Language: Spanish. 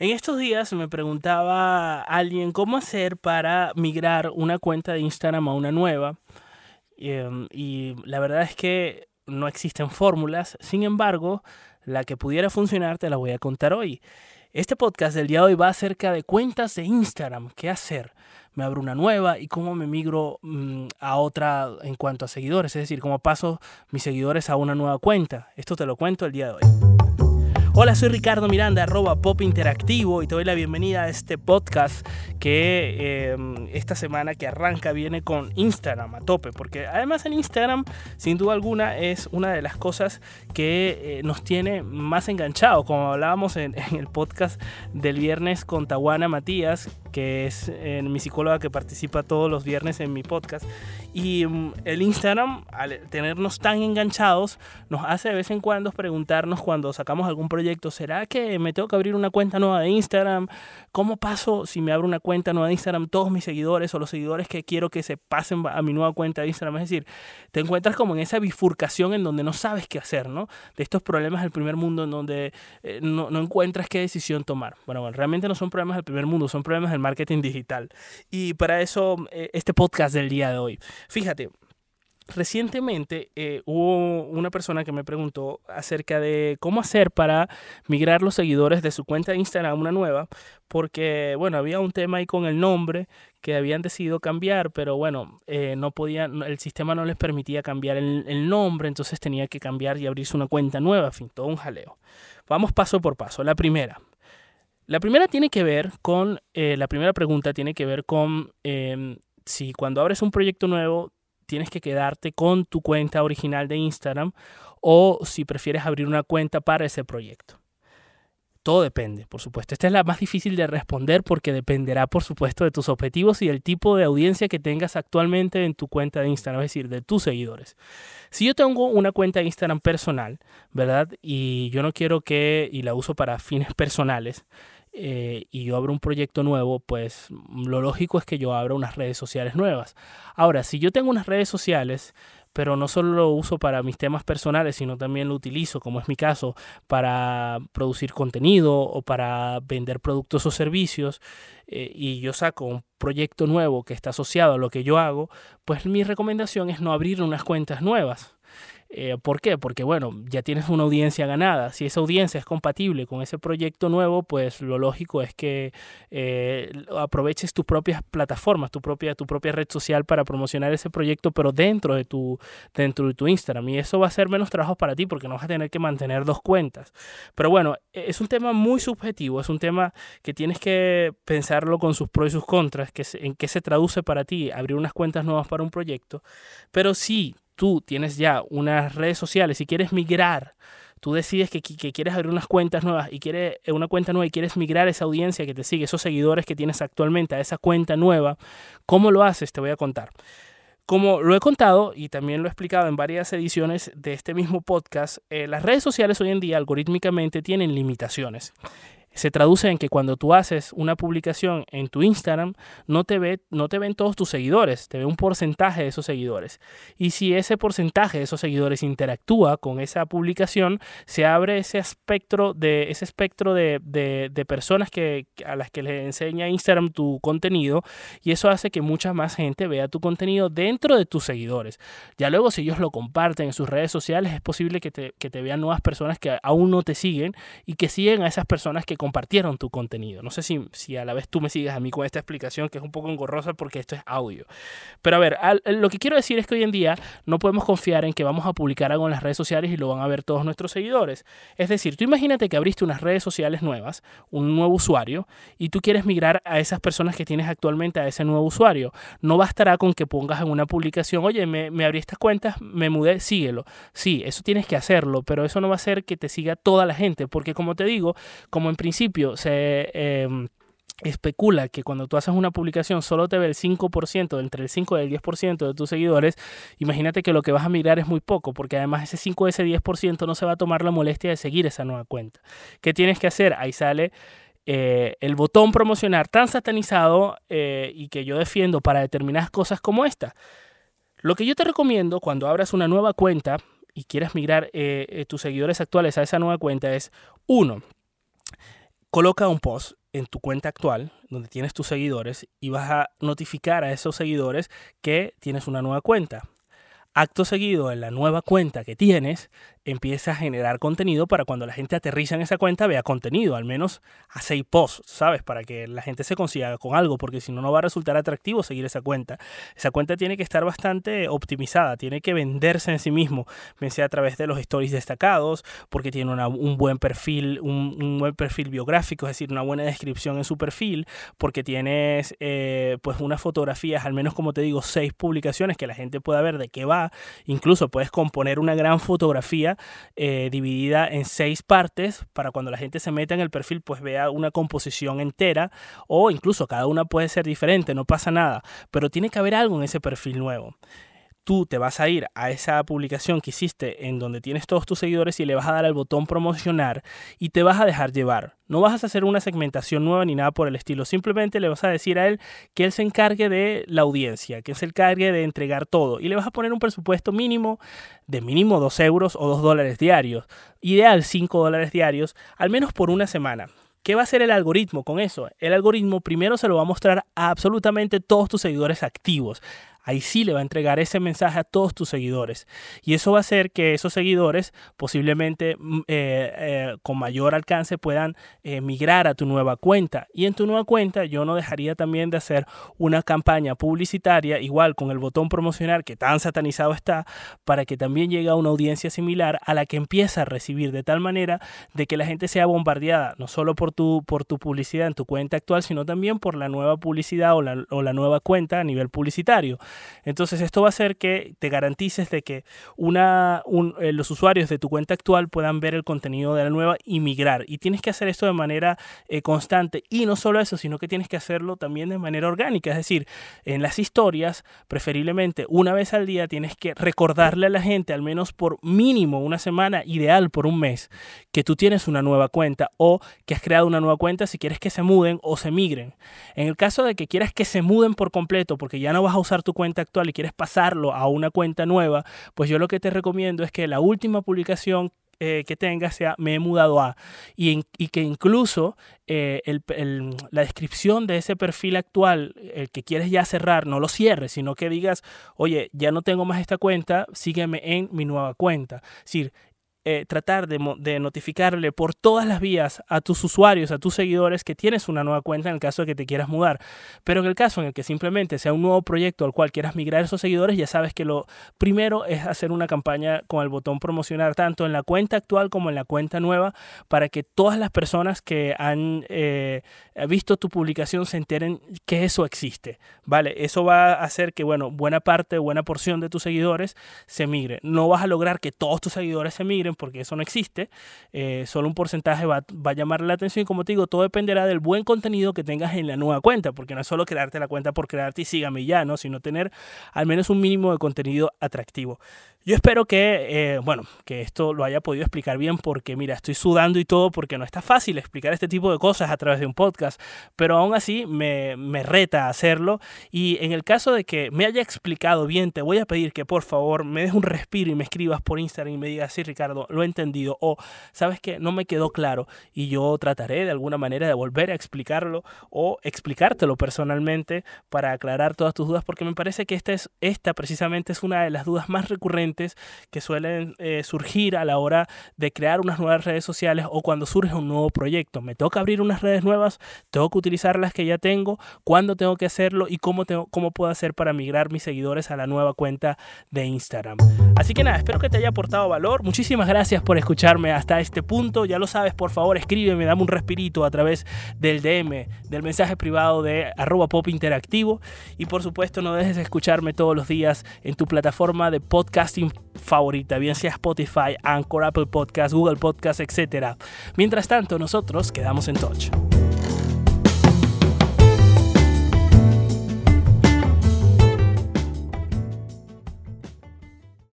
En estos días me preguntaba alguien cómo hacer para migrar una cuenta de Instagram a una nueva. Em, y la verdad es que no existen fórmulas. Sin embargo, la que pudiera funcionar te la voy a contar hoy. Este podcast del día de hoy va acerca de cuentas de Instagram. ¿Qué hacer? Me abro una nueva y cómo me migro mm, a otra en cuanto a seguidores. Es decir, cómo paso mis seguidores a una nueva cuenta. Esto te lo cuento el día de hoy. Hola, soy Ricardo Miranda, arroba Pop Interactivo y te doy la bienvenida a este podcast que em, esta semana que arranca viene con Instagram a tope, porque además en Instagram, sin duda alguna, es una de las cosas que eh, nos tiene más enganchados, como hablábamos en, el podcast del viernes con Tawana Matías, que es eh, mi psicóloga que participa todos los viernes en mi podcast. Y em, el Instagram, al tenernos tan enganchados, nos hace de vez en cuando preguntarnos cuando sacamos algún proyecto ¿será que me tengo que abrir una cuenta nueva de Instagram? ¿Cómo paso si me abro una cuenta nueva de Instagram todos mis seguidores o los seguidores que quiero que se pasen a mi nueva cuenta de Instagram? Es decir, te encuentras como en esa bifurcación en donde no sabes qué hacer, ¿no? De estos problemas del primer mundo en donde eh, no, encuentras qué decisión tomar. Bueno, bueno, realmente no son problemas del primer mundo, son problemas del marketing digital. Y para eso, eh, este podcast del día de hoy. Fíjate, recientemente eh, hubo una persona que me preguntó acerca de cómo hacer para migrar los seguidores de su cuenta de Instagram a una nueva, porque bueno, había un tema ahí con el nombre que habían decidido cambiar, pero bueno, eh, no podían, el sistema no les permitía cambiar el, nombre, entonces tenía que cambiar y abrirse una cuenta nueva, en fin, todo un jaleo. Vamos paso por paso. La primera. La primera tiene que ver con, eh, la primera pregunta tiene que ver con em, si cuando abres un proyecto nuevo tienes que quedarte con tu cuenta original de Instagram o si prefieres abrir una cuenta para ese proyecto. Todo depende, por supuesto. Esta es la más difícil de responder porque dependerá, por supuesto, de tus objetivos y del tipo de audiencia que tengas actualmente en tu cuenta de Instagram, es decir, de tus seguidores. Si yo tengo una cuenta de Instagram personal, ¿verdad? Y yo no quiero que, y la uso para fines personales, eh, y yo abro un proyecto nuevo, pues lo lógico es que yo abra unas redes sociales nuevas. Ahora, si yo tengo unas redes sociales, pero no solo lo uso para mis temas personales, sino también lo utilizo, como es mi caso, para producir contenido o para vender productos o servicios, eh, y yo saco un proyecto nuevo que está asociado a lo que yo hago, pues mi recomendación es no abrir unas cuentas nuevas. Eh, ¿Por qué? Porque bueno, ya tienes una audiencia ganada. Si esa audiencia es compatible con ese proyecto nuevo, pues lo lógico es que eh, aproveches tus propias plataformas, tu propia, tu propia red social para promocionar ese proyecto, pero dentro de, tu, dentro de tu Instagram. Y eso va a ser menos trabajo para ti porque no vas a tener que mantener dos cuentas. Pero bueno, e, es un tema muy subjetivo, es un tema que tienes que pensarlo con sus pros y sus contras, que en qué se traduce para ti abrir unas cuentas nuevas para un proyecto. Pero sí, tú tienes ya unas redes sociales y quieres migrar, tú decides que, quieres abrir unas cuentas nuevas y quieres eh, una cuenta nueva y quieres migrar esa audiencia que te sigue, esos seguidores que tienes actualmente a esa cuenta nueva, ¿cómo lo haces? Te voy a contar. Como lo he contado y también lo he explicado en varias ediciones de este mismo podcast, eh, las redes sociales hoy en día algorítmicamente tienen limitaciones se traduce en que cuando tú haces una publicación en tu Instagram, no te, ve, no te ven todos tus seguidores, te ve un porcentaje de esos seguidores. Y si ese porcentaje de esos seguidores interactúa con esa publicación, se abre ese espectro de, ese espectro de, de, personas que, a las que le enseña Instagram tu contenido y eso hace que mucha más gente vea tu contenido dentro de tus seguidores. Ya luego si ellos lo comparten en sus redes sociales, es posible que te, que te vean nuevas personas que aún no te siguen y que siguen a esas personas que compartieron tu contenido. No sé si, si a la vez tú me sigues a mí con esta explicación que es un poco engorrosa porque esto es audio. Pero a ver, lo que quiero decir es que hoy en día no podemos confiar en que vamos a publicar algo en las redes sociales y lo van a ver todos nuestros seguidores. Es decir, tú imagínate que abriste unas redes sociales nuevas, un nuevo usuario, y tú quieres migrar a esas personas que tienes actualmente a ese nuevo usuario. No bastará con que pongas en una publicación, oye, me, me abrí estas cuentas, me mudé, síguelo. Sí, eso tienes que hacerlo, pero eso no va a hacer que te siga toda la gente, porque como te digo, como en principio principio se em, especula que cuando tú haces una publicación solo te ve el 5%, entre el 5 y el 10% de tus seguidores, imagínate que lo que vas a mirar es muy poco, porque además ese 5 ese 10% no se va a tomar la molestia de seguir esa nueva cuenta. ¿Qué tienes que hacer? Ahí sale eh, el botón promocionar tan satanizado eh, y que yo defiendo para determinadas cosas como esta. Lo que yo te recomiendo cuando abras una nueva cuenta y quieras migrar eh, tus seguidores actuales a esa nueva cuenta es, uno, coloca un post en tu cuenta actual, donde tienes tus seguidores, y vas a notificar a esos seguidores que tienes una nueva cuenta. Acto seguido, en la nueva cuenta que tienes, empieza a generar contenido para cuando la gente aterriza en esa cuenta vea contenido, al menos a seis posts, ¿sabes? Para que la gente se consiga con algo, porque si no, no va a resultar atractivo seguir esa cuenta. Esa cuenta tiene que estar bastante optimizada, tiene que venderse en sí mismo, bien sea a través de los stories destacados, porque tiene un buen perfil, un, buen perfil biográfico, es decir, una buena descripción en su perfil, porque tienes eh, pues unas fotografías, al menos como te digo, seis publicaciones que la gente pueda ver de qué va, incluso puedes componer una gran fotografía eh, dividida en seis partes para cuando la gente se meta en el perfil pues vea una composición entera o incluso cada una puede ser diferente, no pasa nada, pero tiene que haber algo en ese perfil nuevo tú te vas a ir a esa publicación que hiciste en donde tienes todos tus seguidores y le vas a dar al botón promocionar y te vas a dejar llevar. No vas a hacer una segmentación nueva ni nada por el estilo. Simplemente le vas a decir a él que él se encargue de la audiencia, que él se encargue de entregar todo. Y le vas a poner un presupuesto mínimo de mínimo 2 euros o 2 dólares diarios. Ideal 5 dólares diarios, al menos por una semana. ¿Qué va a hacer el algoritmo con eso? El algoritmo primero se lo va a mostrar a absolutamente todos tus seguidores activos ahí sí le va a entregar ese mensaje a todos tus seguidores. Y eso va a hacer que esos seguidores posiblemente mm, eh, eh, con mayor alcance puedan eh, migrar a tu nueva cuenta. Y en tu nueva cuenta yo no dejaría también de hacer una campaña publicitaria, igual con el botón promocionar que tan satanizado está, para que también llegue a una audiencia similar a la que empieza a recibir, de tal manera de que la gente sea bombardeada, no solo por tu, por tu publicidad en tu cuenta actual, sino también por la nueva publicidad o la, o la nueva cuenta a nivel publicitario. Entonces esto va a hacer que te garantices de que una, eh, los usuarios de tu cuenta actual puedan ver el contenido de la nueva y migrar. Y tienes que hacer esto de manera eh, constante. Y no solo eso, sino que tienes que hacerlo también de manera orgánica. Es decir, en las historias, preferiblemente una vez al día, tienes que recordarle a la gente, al menos por mínimo una semana, ideal por un mes, que tú tienes una nueva cuenta o que has creado una nueva cuenta si quieres que se muden o se migren. En el caso de que quieras que se muden por completo porque ya no vas a usar tu cuenta actual y quieres pasarlo a una cuenta nueva, pues yo lo que te recomiendo es que la última publicación eh, que tengas sea me he mudado a y, que incluso eh, la descripción de ese perfil actual, el que quieres ya cerrar, no lo cierres, sino que digas, oye, ya no tengo más esta cuenta, sígueme en mi nueva cuenta. Decir, eh, tratar de, notificarle por todas las vías a tus usuarios, a tus seguidores que tienes una nueva cuenta en el caso de que te quieras mudar. Pero en el caso en el que simplemente sea un nuevo proyecto al cual quieras migrar esos seguidores, ya sabes que lo primero es hacer una campaña con el botón promocionar tanto en la cuenta actual como en la cuenta nueva para que todas las personas que han eh, visto tu publicación se enteren que eso existe. Vale, eso va a hacer que, bueno, buena parte, buena porción de tus seguidores se migre. No vas a lograr que todos tus seguidores se migren porque eso no existe. Eh, solo un porcentaje va, a llamar la atención y como te digo, todo dependerá del buen contenido que tengas en la nueva cuenta, porque no es solo crearte la cuenta por crearte y sígame ya, ¿no? sino tener al menos un mínimo de contenido atractivo. Yo espero que, eh, bueno, que esto lo haya podido explicar bien porque, mira, estoy sudando y todo porque no está fácil explicar este tipo de cosas a través de un podcast, pero aún así me, me reta hacerlo y en el caso de que me haya explicado bien, te voy a pedir que por favor me des un respiro y me escribas por Instagram y me digas, sí, Ricardo, lo he entendido o, sabes que no me quedó claro y yo trataré de alguna manera de volver a explicarlo o explicártelo personalmente para aclarar todas tus dudas porque me parece que esta, es, esta precisamente es una de las dudas más recurrentes que suelen eh, surgir a la hora de crear unas nuevas redes sociales o cuando surge un nuevo proyecto. Me toca abrir unas redes nuevas, tengo que utilizar las que ya tengo, cuándo tengo que hacerlo y cómo, tengo, cómo puedo hacer para migrar mis seguidores a la nueva cuenta de Instagram. Así que nada, espero que te haya aportado valor. Muchísimas gracias por escucharme hasta este punto. Ya lo sabes, por favor, escríbeme, dame un respirito a través del DM, del mensaje privado de arroba pop interactivo. Y por supuesto, no dejes de escucharme todos los días en tu plataforma de podcasting favorita, bien sea Spotify, Anchor, Apple Podcast, Google Podcast, etc. Mientras tanto, nosotros quedamos en touch.